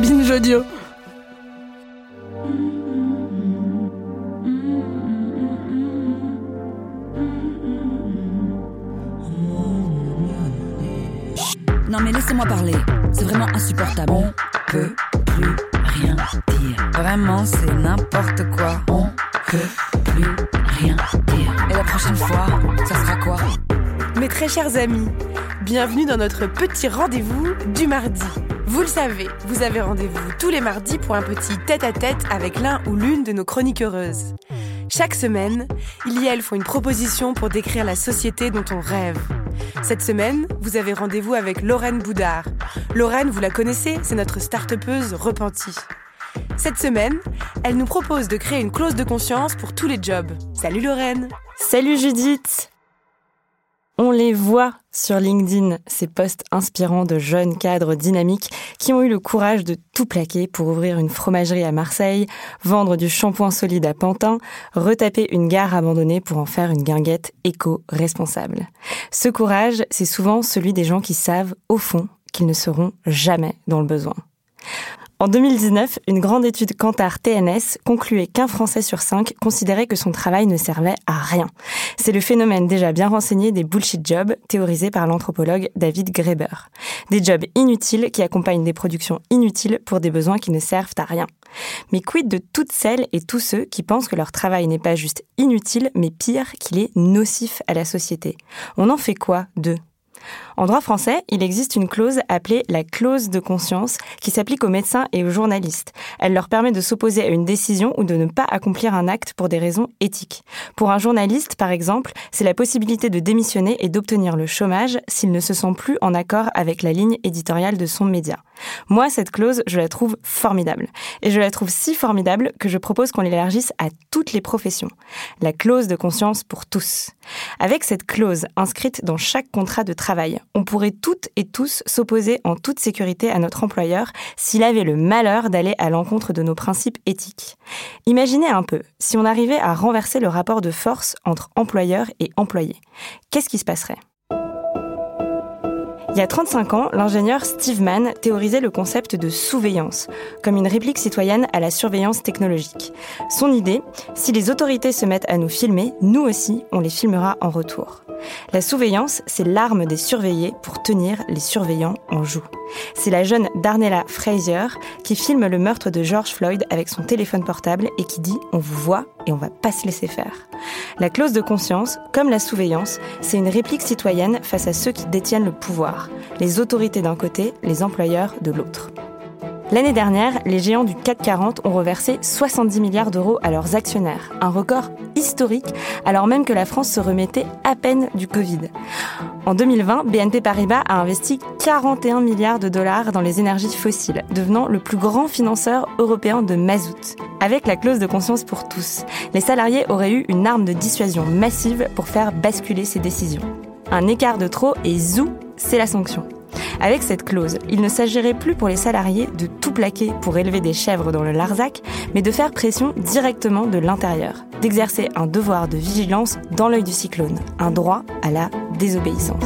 Binge audio. Non mais laissez-moi parler. C'est vraiment insupportable. On peut plus rien dire. Vraiment, c'est n'importe quoi. On peut plus rien dire. Et la prochaine fois, ça sera quoi? Mes très chers amis, bienvenue dans notre petit rendez-vous du mardi. Vous le savez, vous avez rendez-vous tous les mardis pour un petit tête-à-tête avec l'un ou l'une de nos chroniques heureuses. Chaque semaine, il et elle font une proposition pour décrire la société dont on rêve. Cette semaine, vous avez rendez-vous avec Lorraine Boudard. Lorraine, vous la connaissez, c'est notre start-upeuse repentie. Cette semaine, elle nous propose de créer une clause de conscience pour tous les jobs. Salut Lorraine Salut Judith On les voit sur LinkedIn, ces posts inspirants de jeunes cadres dynamiques qui ont eu le courage de tout plaquer pour ouvrir une fromagerie à Marseille, vendre du shampoing solide à Pantin, retaper une gare abandonnée pour en faire une guinguette éco-responsable. Ce courage, c'est souvent celui des gens qui savent, au fond, qu'ils ne seront jamais dans le besoin. En 2019, une grande étude Kantar TNS concluait qu'un Français sur cinq considérait que son travail ne servait à rien. C'est le phénomène déjà bien renseigné des bullshit jobs théorisé par l'anthropologue David Graeber. Des jobs inutiles qui accompagnent des productions inutiles pour des besoins qui ne servent à rien. Mais quid de toutes celles et tous ceux qui pensent que leur travail n'est pas juste inutile, mais pire qu'il est nocif à la société? On en fait quoi d'eux en droit français, il existe une clause appelée la clause de conscience qui s'applique aux médecins et aux journalistes. Elle leur permet de s'opposer à une décision ou de ne pas accomplir un acte pour des raisons éthiques. Pour un journaliste, par exemple, c'est la possibilité de démissionner et d'obtenir le chômage s'il ne se sent plus en accord avec la ligne éditoriale de son média. Moi, cette clause, je la trouve formidable. Et je la trouve si formidable que je propose qu'on l'élargisse à toutes les professions. La clause de conscience pour tous. Avec cette clause inscrite dans chaque contrat de travail, on pourrait toutes et tous s'opposer en toute sécurité à notre employeur s'il avait le malheur d'aller à l'encontre de nos principes éthiques. Imaginez un peu, si on arrivait à renverser le rapport de force entre employeur et employé, qu'est-ce qui se passerait? Il y a 35 ans, l'ingénieur Steve Mann théorisait le concept de souveillance, comme une réplique citoyenne à la surveillance technologique. Son idée, si les autorités se mettent à nous filmer, nous aussi, on les filmera en retour. La surveillance, c'est l'arme des surveillés pour tenir les surveillants en joue. C'est la jeune Darnella Frazier qui filme le meurtre de George Floyd avec son téléphone portable et qui dit on vous voit et on va pas se laisser faire. La clause de conscience, comme la surveillance, c'est une réplique citoyenne face à ceux qui détiennent le pouvoir, les autorités d'un côté, les employeurs de l'autre. L'année dernière, les géants du CAC 40 ont reversé 70 milliards d'euros à leurs actionnaires, un record historique alors même que la France se remettait à peine du Covid. En 2020, BNP Paribas a investi 41 milliards de dollars dans les énergies fossiles, devenant le plus grand financeur européen de mazout. Avec la clause de conscience pour tous, les salariés auraient eu une arme de dissuasion massive pour faire basculer ces décisions. Un écart de trop et zou, c'est la sanction. Avec cette clause, il ne s'agirait plus pour les salariés de tout plaquer pour élever des chèvres dans le Larzac, mais de faire pression directement de l'intérieur, d'exercer un devoir de vigilance dans l'œil du cyclone, un droit à la désobéissance.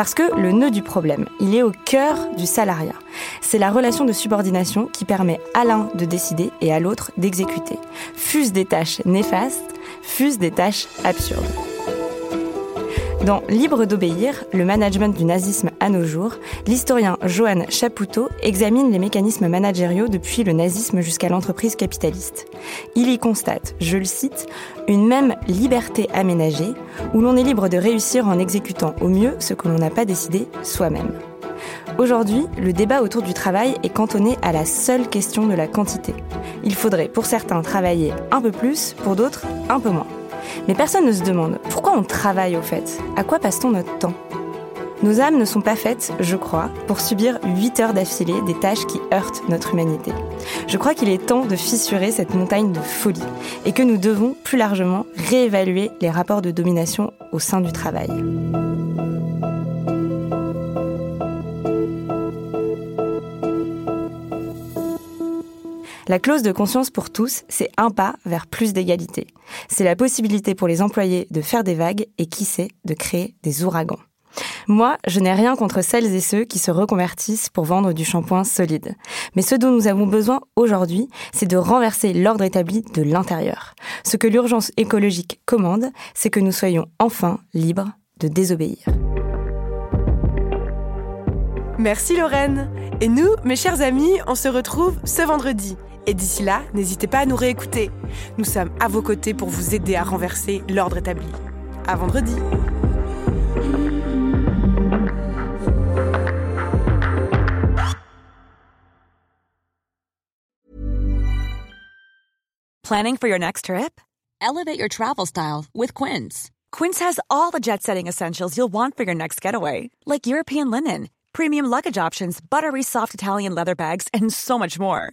Parce que le nœud du problème, il est au cœur du salariat. C'est la relation de subordination qui permet à l'un de décider et à l'autre d'exécuter. Fuse des tâches néfastes, fuse des tâches absurdes. Dans Libre d'obéir, le management du nazisme à nos jours, l'historien Johan Chapoutot examine les mécanismes managériaux depuis le nazisme jusqu'à l'entreprise capitaliste. Il y constate, je le cite, une même liberté aménagée où l'on est libre de réussir en exécutant au mieux ce que l'on n'a pas décidé soi-même. Aujourd'hui, le débat autour du travail est cantonné à la seule question de la quantité. Il faudrait pour certains travailler un peu plus, pour d'autres un peu moins. Mais personne ne se demande pourquoi on travaille au fait? À quoi passe-t-on notre temps? Nos âmes ne sont pas faites, je crois, pour subir 8 heures d'affilée des tâches qui heurtent notre humanité. Je crois qu'il est temps de fissurer cette montagne de folie et que nous devons plus largement réévaluer les rapports de domination au sein du travail. La clause de conscience pour tous, c'est un pas vers plus d'égalité. C'est la possibilité pour les employés de faire des vagues et qui sait, de créer des ouragans. Moi, je n'ai rien contre celles et ceux qui se reconvertissent pour vendre du shampoing solide. Mais ce dont nous avons besoin aujourd'hui, c'est de renverser l'ordre établi de l'intérieur. Ce que l'urgence écologique commande, c'est que nous soyons enfin libres de désobéir. Merci Lorraine. Et nous, mes chers amis, on se retrouve ce vendredi. Et d'ici là, n'hésitez pas à nous réécouter. Nous sommes à vos côtés pour vous aider à renverser l'ordre établi. À vendredi. Planning for your next trip? Elevate your travel style with Quince. Quince has all the jet setting essentials you'll want for your next getaway, like European linen, premium luggage options, buttery soft Italian leather bags, and so much more.